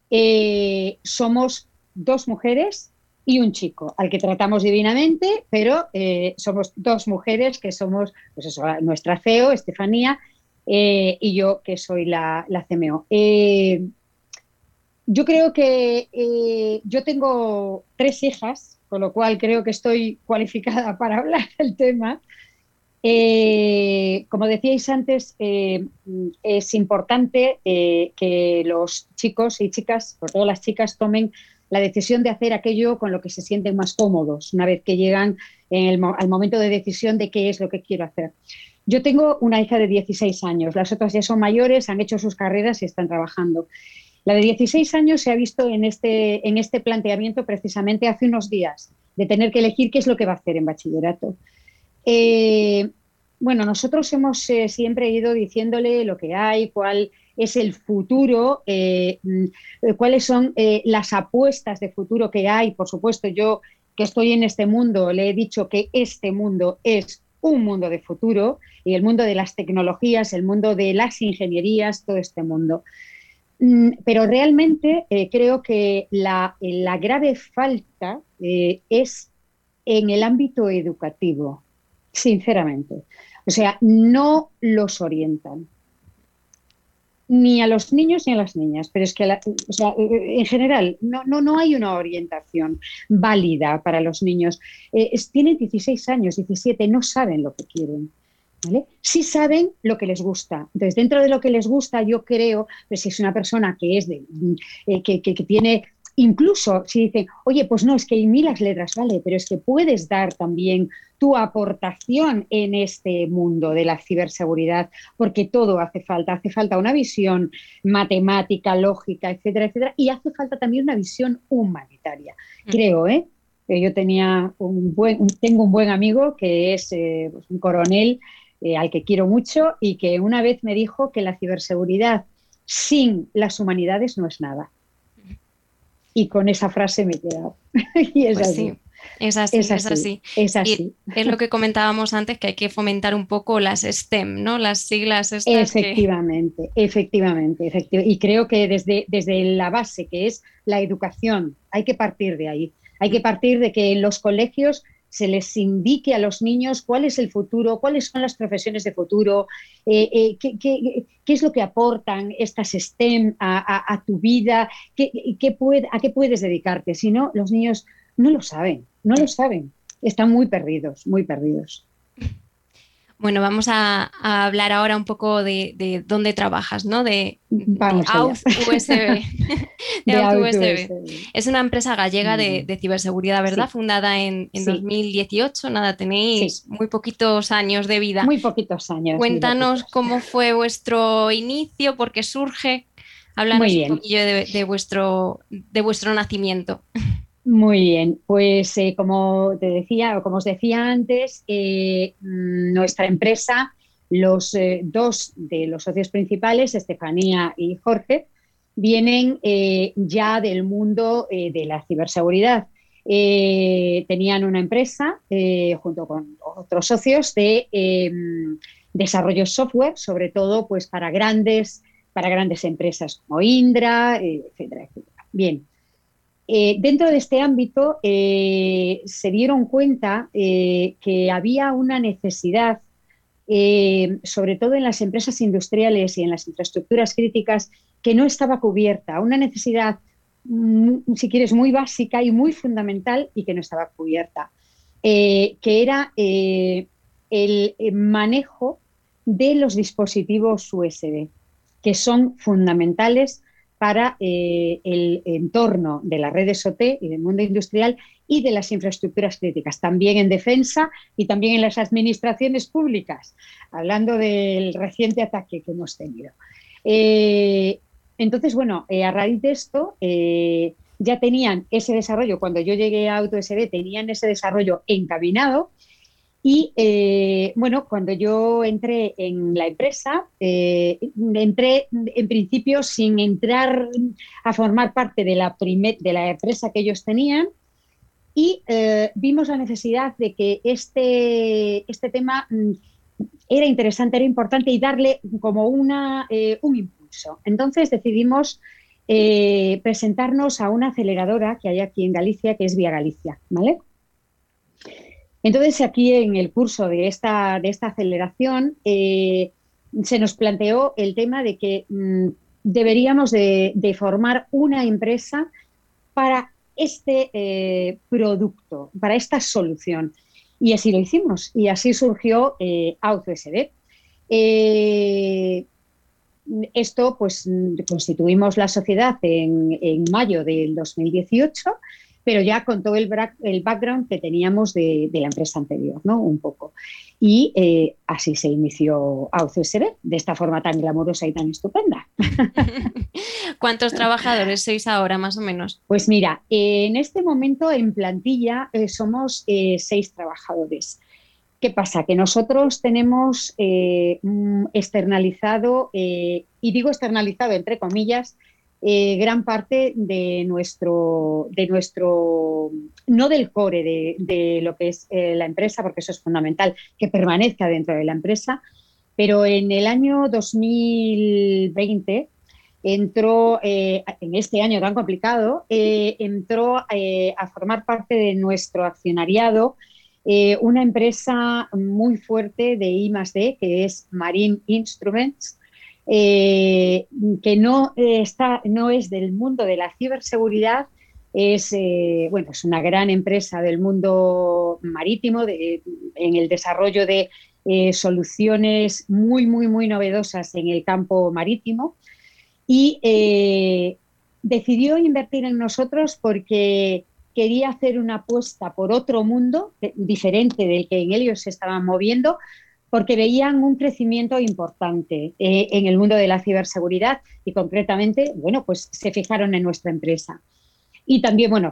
eh, somos dos mujeres y un chico, al que tratamos divinamente, pero somos dos mujeres que somos, pues eso, nuestra CEO, Estefanía, y yo, que soy la, la CMO. Yo creo que yo tengo tres hijas, con lo cual creo que estoy cualificada para hablar (laughs) del tema. Eh, como decíais antes, eh, es importante eh, que los chicos y chicas, por todo las chicas, tomen la decisión de hacer aquello con lo que se sienten más cómodos una vez que llegan al momento de decisión de qué es lo que quiero hacer. Yo tengo una hija de 16 años, las otras ya son mayores, han hecho sus carreras y están trabajando. La de 16 años se ha visto en este, en este planteamiento precisamente hace unos días, de tener que elegir qué es lo que va a hacer en bachillerato. Eh, bueno, nosotros hemos eh, siempre ido diciéndole lo que hay, cuál es el futuro, eh, mm, cuáles son las apuestas de futuro que hay. Por supuesto, yo que estoy en este mundo, le he dicho que este mundo es un mundo de futuro y el mundo de las tecnologías, el mundo de las ingenierías, todo este mundo. Mm, Pero realmente eh, creo que la, la grave falta eh, es en el ámbito educativo, sinceramente. O sea, no los orientan ni a los niños ni a las niñas, pero es que la- o sea, en general no, no, no hay una orientación válida para los niños. Eh, tienen 16 años, 17, no saben lo que quieren. ¿Vale? Sí saben lo que les gusta. Entonces, dentro de lo que les gusta, yo creo, pues si es una persona que es de, mm, eh, que, que- que tiene, incluso si dicen, oye, pues no, es que hay mil las letras, vale, pero es que puedes dar también tu aportación en este mundo de la ciberseguridad, porque todo hace falta. Hace falta una visión matemática, lógica, etcétera, etcétera, y hace falta también una visión humanitaria. Mm. Creo, ¿eh? Que Yo tenía un buen, tengo un buen amigo que es eh, pues, un coronel eh, al que quiero mucho y que una vez me dijo que la ciberseguridad sin las humanidades no es nada. Y con esa frase me he quedado. (laughs) y es Pues así. sí, es así, Es es así. Es así. Es lo que comentábamos antes, que hay que fomentar un poco las STEM, ¿no? Las siglas estas que... Efectivamente, efectivamente, efecti- Y creo que desde, desde la base, que es la educación, hay que partir de ahí. Hay que partir de que en los colegios se les indique a los niños cuál es el futuro, cuáles son las profesiones de futuro, eh, eh, qué, qué- qué es lo que aportan estas STEM a, tu vida, qué, qué a qué puedes dedicarte. Si no, los niños no lo saben, no lo saben. Están muy perdidos, muy perdidos. Bueno, vamos a, a hablar ahora un poco de, de dónde trabajas, ¿no? De, de USB. (laughs) de. Es una empresa gallega de, de ciberseguridad, ¿verdad? Sí. Fundada en, en Sí. 2018. Nada, tenéis muy poquitos años de vida. Muy poquitos años. Cuéntanos poquitos. cómo fue vuestro inicio, por qué surge. Háblanos un poquillo de, de vuestro, de vuestro nacimiento. Muy bien, pues eh, como te decía o como os decía antes, eh, mm, nuestra empresa, los eh, dos de los socios principales, Estefanía y Jorge, vienen ya del mundo de la ciberseguridad. Tenían una empresa junto con otros socios de desarrollo software, sobre todo pues para grandes, para grandes empresas como Indra, etcétera, etcétera. Bien. Eh, dentro de este ámbito eh, se dieron cuenta eh, que había una necesidad, sobre todo en las empresas industriales y en las infraestructuras críticas, que no estaba cubierta, una necesidad, mm, si quieres, muy básica y muy fundamental y que no estaba cubierta, que era el manejo de los dispositivos USB, que son fundamentales para eh, el entorno de las redes OT y del mundo industrial y de las infraestructuras críticas, también en defensa y también en las administraciones públicas, hablando del reciente ataque que hemos tenido. Eh, entonces, bueno, a raíz de esto, ya tenían ese desarrollo, cuando yo llegué a AutoSD, tenían ese desarrollo encaminado. Y bueno, cuando yo entré en la empresa, entré en principio sin entrar a formar parte de la, de la empresa que ellos tenían, y eh, vimos la necesidad de que este, este tema mm, era interesante, era importante y darle como una, eh, un impulso. Entonces decidimos eh, presentarnos a una aceleradora que hay aquí en Galicia, que es Vía Galicia, ¿vale? Entonces aquí en el curso de esta, de esta aceleración se nos planteó el tema de que mm, deberíamos de, formar una empresa para este eh, producto, para esta solución. Y así lo hicimos y así surgió eh, AutoSD. Eh, esto, pues, constituimos la sociedad en mayo del 2018 pero ya con todo el, el background que teníamos de, la empresa anterior, ¿no? Un poco. Y eh, así se inició AUCSB, de esta forma tan glamurosa y tan estupenda. (laughs) ¿Cuántos trabajadores sois ahora, más o menos? Pues mira, en este momento en plantilla eh, somos eh, seis trabajadores. ¿Qué pasa? Que nosotros tenemos externalizado, y digo externalizado entre comillas, eh, gran parte de nuestro, de nuestro, no del core de, lo que es eh, la empresa, porque eso es fundamental, que permanezca dentro de la empresa, pero en el año 2020 entró, eh, en este año tan complicado, entró a formar parte de nuestro accionariado una empresa muy fuerte de I que es Marine Instruments, eh, que no, está, no es del mundo de la ciberseguridad, es, eh, bueno, es una gran empresa del mundo marítimo en el desarrollo de eh, soluciones muy, muy, muy novedosas en el campo marítimo. Y decidió invertir en nosotros porque quería hacer una apuesta por otro mundo diferente del que en ellos se estaban moviendo, porque veían un crecimiento importante eh, en el mundo de la ciberseguridad y concretamente, bueno, pues se fijaron en nuestra empresa. Y también, bueno,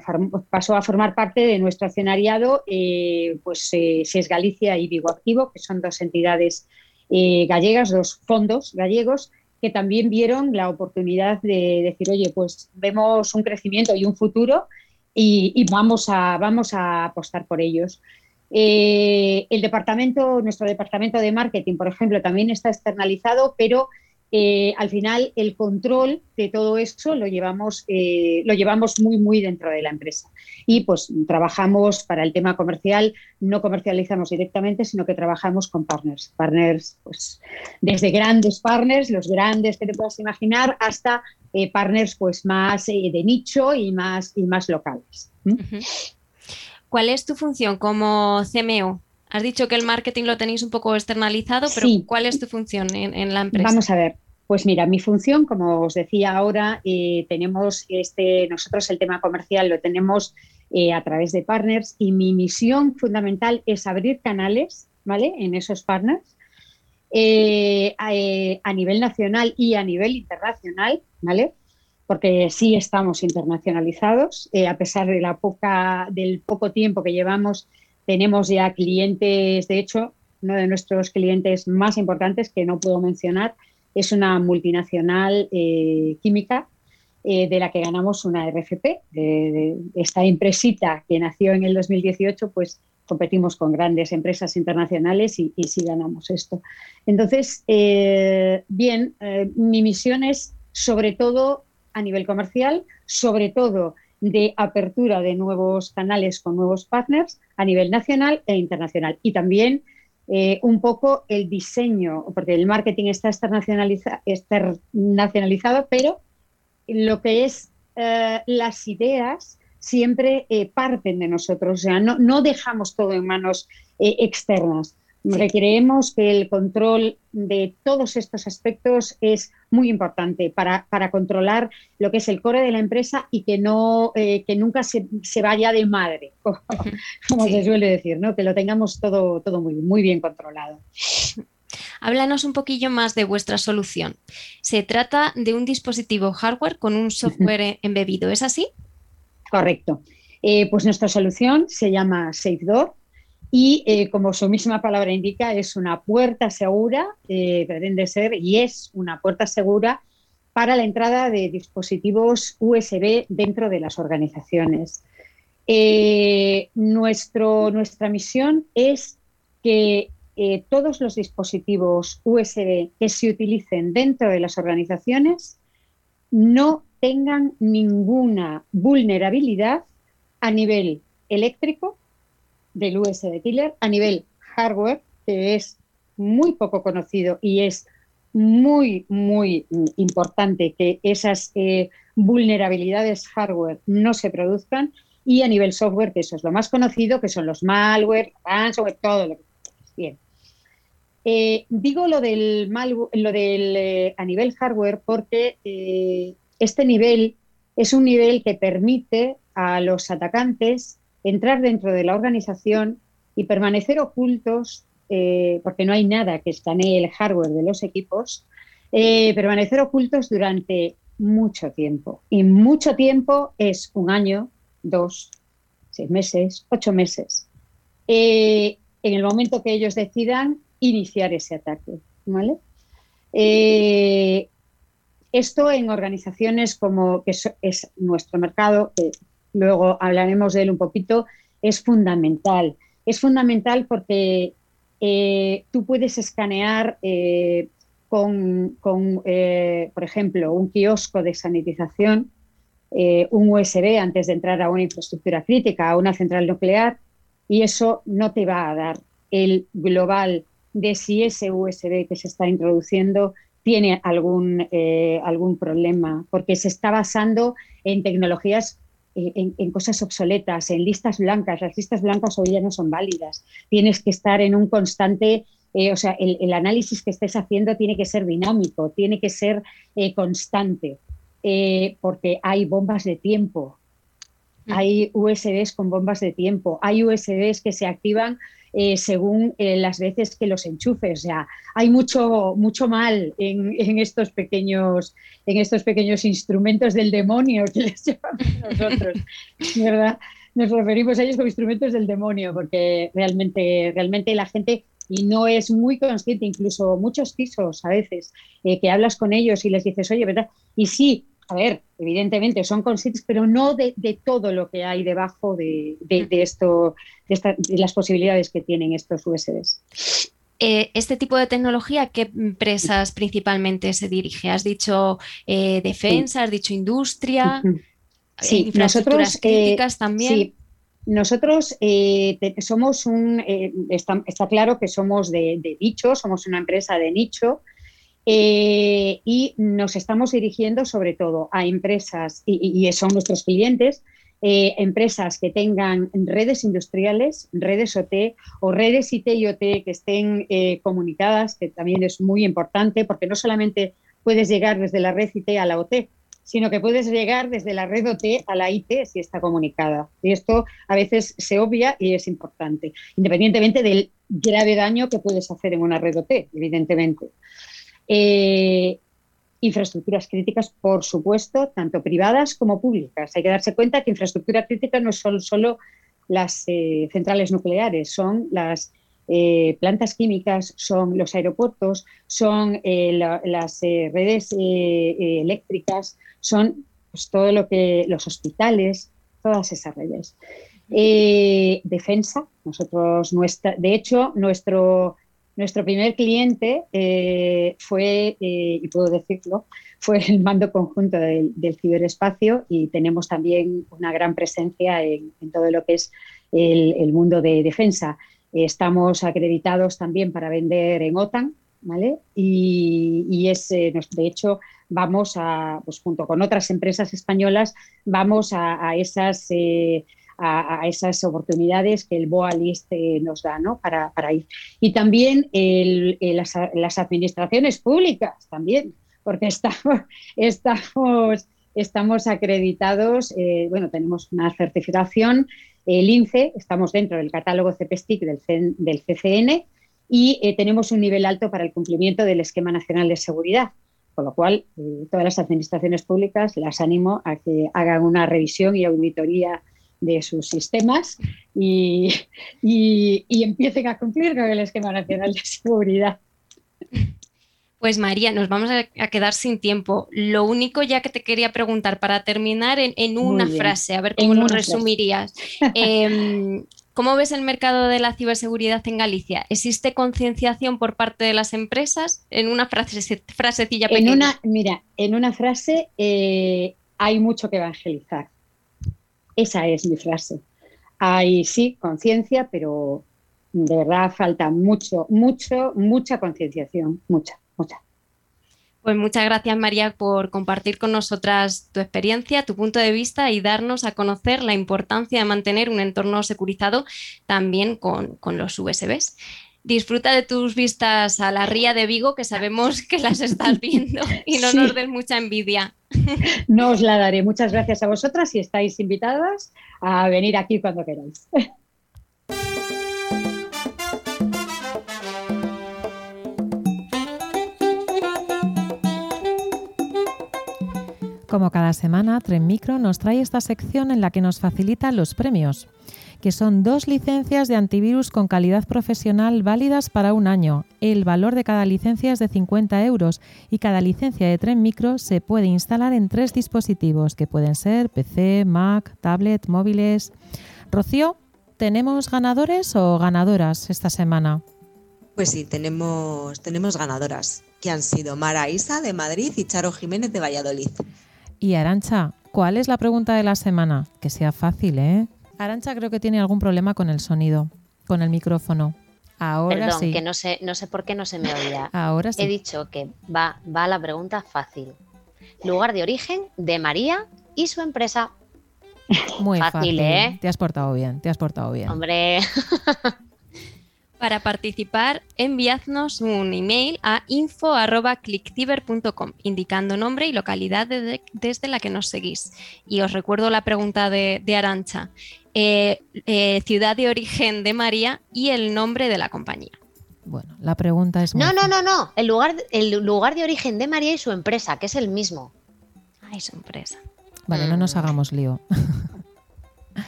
pasó a formar parte de nuestro accionariado, eh, pues eh, SES Galicia y Vigo Activo, que son dos entidades gallegas, dos fondos gallegos, que también vieron la oportunidad de decir, oye, pues vemos un crecimiento y un futuro y, y vamos, a, vamos a apostar por ellos. Eh, el departamento, nuestro departamento de marketing, por ejemplo, también está externalizado, pero eh, al final el control de todo eso lo llevamos, eh, lo llevamos muy, muy dentro de la empresa. Y pues trabajamos para el tema comercial, no comercializamos directamente, sino que trabajamos con partners. Partners, pues desde grandes partners, los grandes que te puedas imaginar, hasta partners pues más de nicho y más, y más locales. ¿Cuál es tu función como CMO? Has dicho que el marketing lo tenéis un poco externalizado, pero ¿cuál es tu función en, la empresa? Vamos a ver. Pues mira, mi función, como os decía ahora, eh, tenemos este, nosotros el tema comercial lo tenemos eh, a través de partners y mi misión fundamental es abrir canales, ¿vale? En esos partners eh, a, nivel nacional y a nivel internacional, ¿vale? Porque sí estamos internacionalizados, eh, a pesar de la poca, del poco tiempo que llevamos, tenemos ya clientes, de hecho, uno de nuestros clientes más importantes que no puedo mencionar es una multinacional eh, química eh, de la que ganamos una RFP. esta empresita que nació en el 2018, pues competimos con grandes empresas internacionales y sí ganamos esto. Entonces, bien, mi misión es sobre todo a nivel comercial, sobre todo de apertura de nuevos canales con nuevos partners a nivel nacional e internacional. Y también eh, un poco el diseño, porque el marketing está internacionalizado, pero lo que es eh, las ideas siempre eh, parten de nosotros, o sea, no, no dejamos todo en manos externas. Creemos que el control de todos estos aspectos es muy importante para, controlar lo que es el core de la empresa y que, no, eh, que nunca se, vaya de madre, (laughs) como, se suele decir, ¿no? que lo tengamos todo, todo muy, muy bien controlado. Háblanos un poquillo más de vuestra solución. Se trata de un dispositivo hardware con un software (laughs) embebido, ¿es así? Correcto. Eh, pues nuestra solución se llama SafeDoor y eh, como su misma palabra indica, es una puerta segura, eh, pretende ser y es una puerta segura para la entrada de dispositivos USB dentro de las organizaciones. nuestro, nuestra misión es que todos los dispositivos USB que se utilicen dentro de las organizaciones no tengan ninguna vulnerabilidad a nivel eléctrico del USB killer, a nivel hardware, que es muy poco conocido y es muy, muy importante que esas eh, vulnerabilidades hardware no se produzcan, y a nivel software, que eso es lo más conocido, que son los malware, ransomware, todo lo que Bien. Eh, digo lo del, lo del eh, a nivel hardware porque este nivel es un nivel que permite a los atacantes entrar dentro de la organización y permanecer ocultos, eh, porque no hay nada que escanee el hardware de los equipos, eh, permanecer ocultos durante mucho tiempo. Y mucho tiempo es un año, dos, seis meses, ocho meses. Eh, en el momento que ellos decidan iniciar ese ataque. ¿vale? Esto en organizaciones como que es, nuestro mercado, luego hablaremos de él un poquito, es fundamental. Es fundamental porque eh, tú puedes escanear eh, con, eh, por ejemplo, un kiosco de sanitización, un USB antes de entrar a una infraestructura crítica, a una central nuclear, y eso no te va a dar el global de si ese USB que se está introduciendo tiene algún, algún problema, porque se está basando en tecnologías, eh, en, cosas obsoletas, en listas blancas. Las listas blancas hoy ya no son válidas. Tienes que estar en un constante, eh, o sea, el, análisis que estés haciendo tiene que ser dinámico, tiene que ser constante, porque hay bombas de tiempo. Mm. Hay USBs con bombas de tiempo, hay USBs que se activan eh, según eh, las veces que los enchufes. O sea, hay mucho, mucho mal en, estos pequeños, en estos pequeños instrumentos del demonio que les llamamos nosotros, (laughs) ¿verdad? Nos referimos a ellos como instrumentos del demonio, porque realmente, realmente la gente y no es muy consciente, incluso muchos pisos a veces, eh, que hablas con ellos y les dices, oye, ¿verdad? Y sí, a ver, evidentemente son conscientes, pero no de, todo lo que hay debajo de, esto, de, las posibilidades que tienen estos USBs. Eh, este tipo de tecnología, ¿qué empresas principalmente se dirige? Has dicho eh, defensa, has dicho industria, sí. infraestructuras críticas también. Sí. Nosotros somos un, está, claro que somos de, de nicho, somos una empresa de nicho, eh, y nos estamos dirigiendo sobre todo a empresas, y, son nuestros clientes, eh, empresas que tengan redes industriales, redes OT o redes IT y OT que estén eh, comunicadas, que también es muy importante porque no solamente puedes llegar desde la red IT a la OT, sino que puedes llegar desde la red OT a la IT si está comunicada. Y esto a veces se obvia y es importante, independientemente del grave daño que puedes hacer en una red OT, evidentemente. Eh, infraestructuras críticas, por supuesto, tanto privadas como públicas. Hay que darse cuenta que infraestructura crítica no son solo las eh, centrales nucleares, son las eh, plantas químicas, son los aeropuertos, son las redes eléctricas, son pues, todo lo que los hospitales, todas esas redes. defensa, nosotros nuestra, de hecho, nuestro nuestro primer cliente eh, fue, eh, y puedo decirlo, fue el mando conjunto del, ciberespacio y tenemos también una gran presencia en, todo lo que es el, mundo de defensa. estamos acreditados también para vender en OTAN, ¿vale? Y, es, eh, de hecho, vamos a, pues junto con otras empresas españolas, vamos a, a esas a, esas oportunidades que el BOA List eh, nos da ¿no? para, ir. Y también las, administraciones públicas, también, porque estamos, (laughs) estamos, estamos acreditados, eh, bueno, tenemos una certificación, el INCE, estamos dentro del catálogo CPSTIC del, del CCN y eh, tenemos un nivel alto para el cumplimiento del Esquema Nacional de Seguridad. Con lo cual, eh, todas las administraciones públicas las animo a que hagan una revisión y auditoría de sus sistemas y, y empiecen a cumplir con el Esquema Nacional de Seguridad. Pues María, nos vamos a, quedar sin tiempo. Lo único ya que te quería preguntar para terminar en, una frase, a ver cómo lo resumirías. (laughs) Em, ¿Cómo ves el mercado de la ciberseguridad en Galicia? ¿Existe concienciación por parte de las empresas? En una frase, frasecilla pequeña. En una, mira, en una frase eh, hay mucho que evangelizar. Esa es mi frase. Hay sí conciencia, pero de verdad falta mucho, mucho, mucha concienciación, mucha. Pues muchas gracias María por compartir con nosotras tu experiencia, tu punto de vista y darnos a conocer la importancia de mantener un entorno securizado también con, los USBs. Disfruta de tus vistas a la ría de Vigo, que sabemos que las estás viendo (laughs) y no nos des mucha envidia. No os la daré. Muchas gracias a vosotras y estáis invitadas a venir aquí cuando queráis. Como cada semana, Tren Micro nos trae esta sección en la que nos facilita los premios, que son dos licencias de antivirus con calidad profesional válidas para un año. El valor de cada licencia es de 50 euros y cada licencia de Tren Micro se puede instalar en tres dispositivos, que pueden ser PC, Mac, tablet, móviles. Rocío, ¿tenemos ganadores o ganadoras esta semana? Pues sí, tenemos, tenemos ganadoras, que han sido Mara Isa de Madrid y Charo Jiménez de Valladolid. Y Arancha, ¿cuál es la pregunta de la semana? Que sea fácil, ¿eh? Arancha creo que tiene algún problema con el sonido, con el micrófono. Ahora Perdón, sí. que no sé, no sé por qué no se me oía. (laughs) Ahora sí. He dicho que va, va la pregunta fácil. Lugar de origen de María y su empresa. Muy fácil, fácil, ¿eh? Te has portado bien, te has portado bien. Hombre. (laughs) Para participar, enviadnos un email a info.clickciber.com indicando nombre y localidad desde la que nos seguís. Y os recuerdo la pregunta de, Arancha. Eh, eh, ciudad de origen de María y el nombre de la compañía. Bueno, la pregunta es... No, no, no, no. El lugar, el lugar de origen de María y su empresa, que es el mismo. Ay, su empresa. Vale, no nos mm. hagamos lío.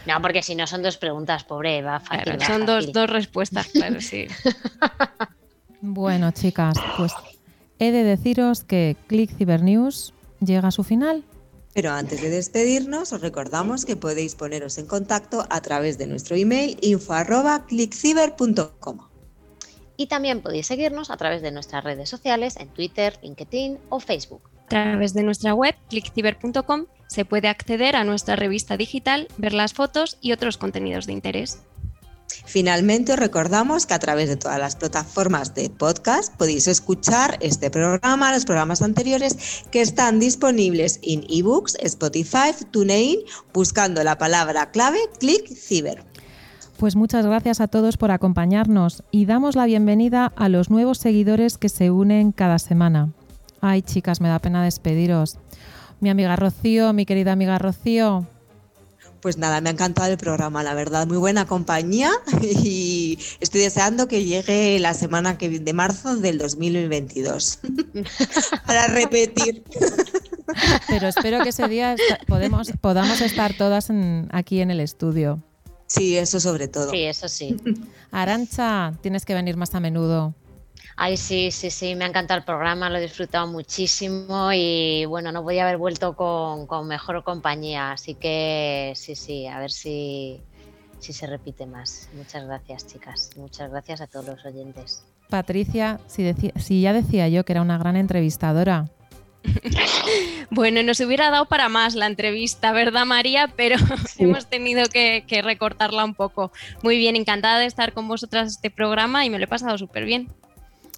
No, porque si no son dos preguntas, pobre, va fácil. son Dos, dos respuestas, claro, sí. (laughs) bueno, chicas, pues he de deciros que Click Cyber News llega a su final. Pero antes de despedirnos, os recordamos que podéis poneros en contacto a través de nuestro email info.clickciber.com. Y también podéis seguirnos a través de nuestras redes sociales en Twitter, LinkedIn o Facebook. A través de nuestra web clickciber.com se puede acceder a nuestra revista digital, ver las fotos y otros contenidos de interés. Finalmente os recordamos que a través de todas las plataformas de podcast podéis escuchar este programa, los programas anteriores que están disponibles en ebooks, Spotify, TuneIn, buscando la palabra clave Click Ciber. Pues muchas gracias a todos por acompañarnos y damos la bienvenida a los nuevos seguidores que se unen cada semana. Ay, chicas, me da pena despediros. Mi amiga Rocío, mi querida amiga Rocío. Pues nada, me ha encantado el programa, la verdad, muy buena compañía (laughs) y estoy deseando que llegue la semana que de marzo del 2022 (laughs) para repetir. (laughs) Pero espero que ese día podemos, podamos estar todas aquí en el estudio. Sí, eso sobre todo. Sí, eso sí. Arancha, tienes que venir más a menudo. Ay, sí, sí, sí, me ha encantado el programa, lo he disfrutado muchísimo y bueno, no podía haber vuelto con, mejor compañía, así que sí, sí, a ver si, si se repite más. Muchas gracias, chicas, muchas gracias a todos los oyentes. Patricia, si, si ya decía yo que era una gran entrevistadora, (laughs) bueno, nos hubiera dado para más la entrevista, ¿verdad, María? Pero (laughs) hemos tenido que, que, recortarla un poco. Muy bien, encantada de estar con vosotras este programa y me lo he pasado súper bien.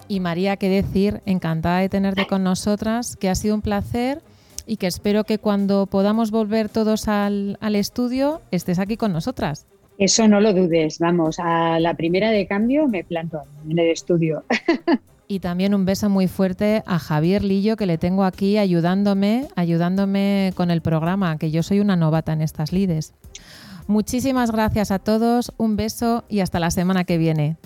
Y María, qué decir, encantada de tenerte con nosotras, que ha sido un placer y que espero que cuando podamos volver todos al, estudio estés aquí con nosotras. Eso no lo dudes, vamos, a la primera de cambio me planto en el estudio. Y también un beso muy fuerte a Javier Lillo, que le tengo aquí ayudándome, ayudándome con el programa, que yo soy una novata en estas lides. Muchísimas gracias a todos, un beso y hasta la semana que viene.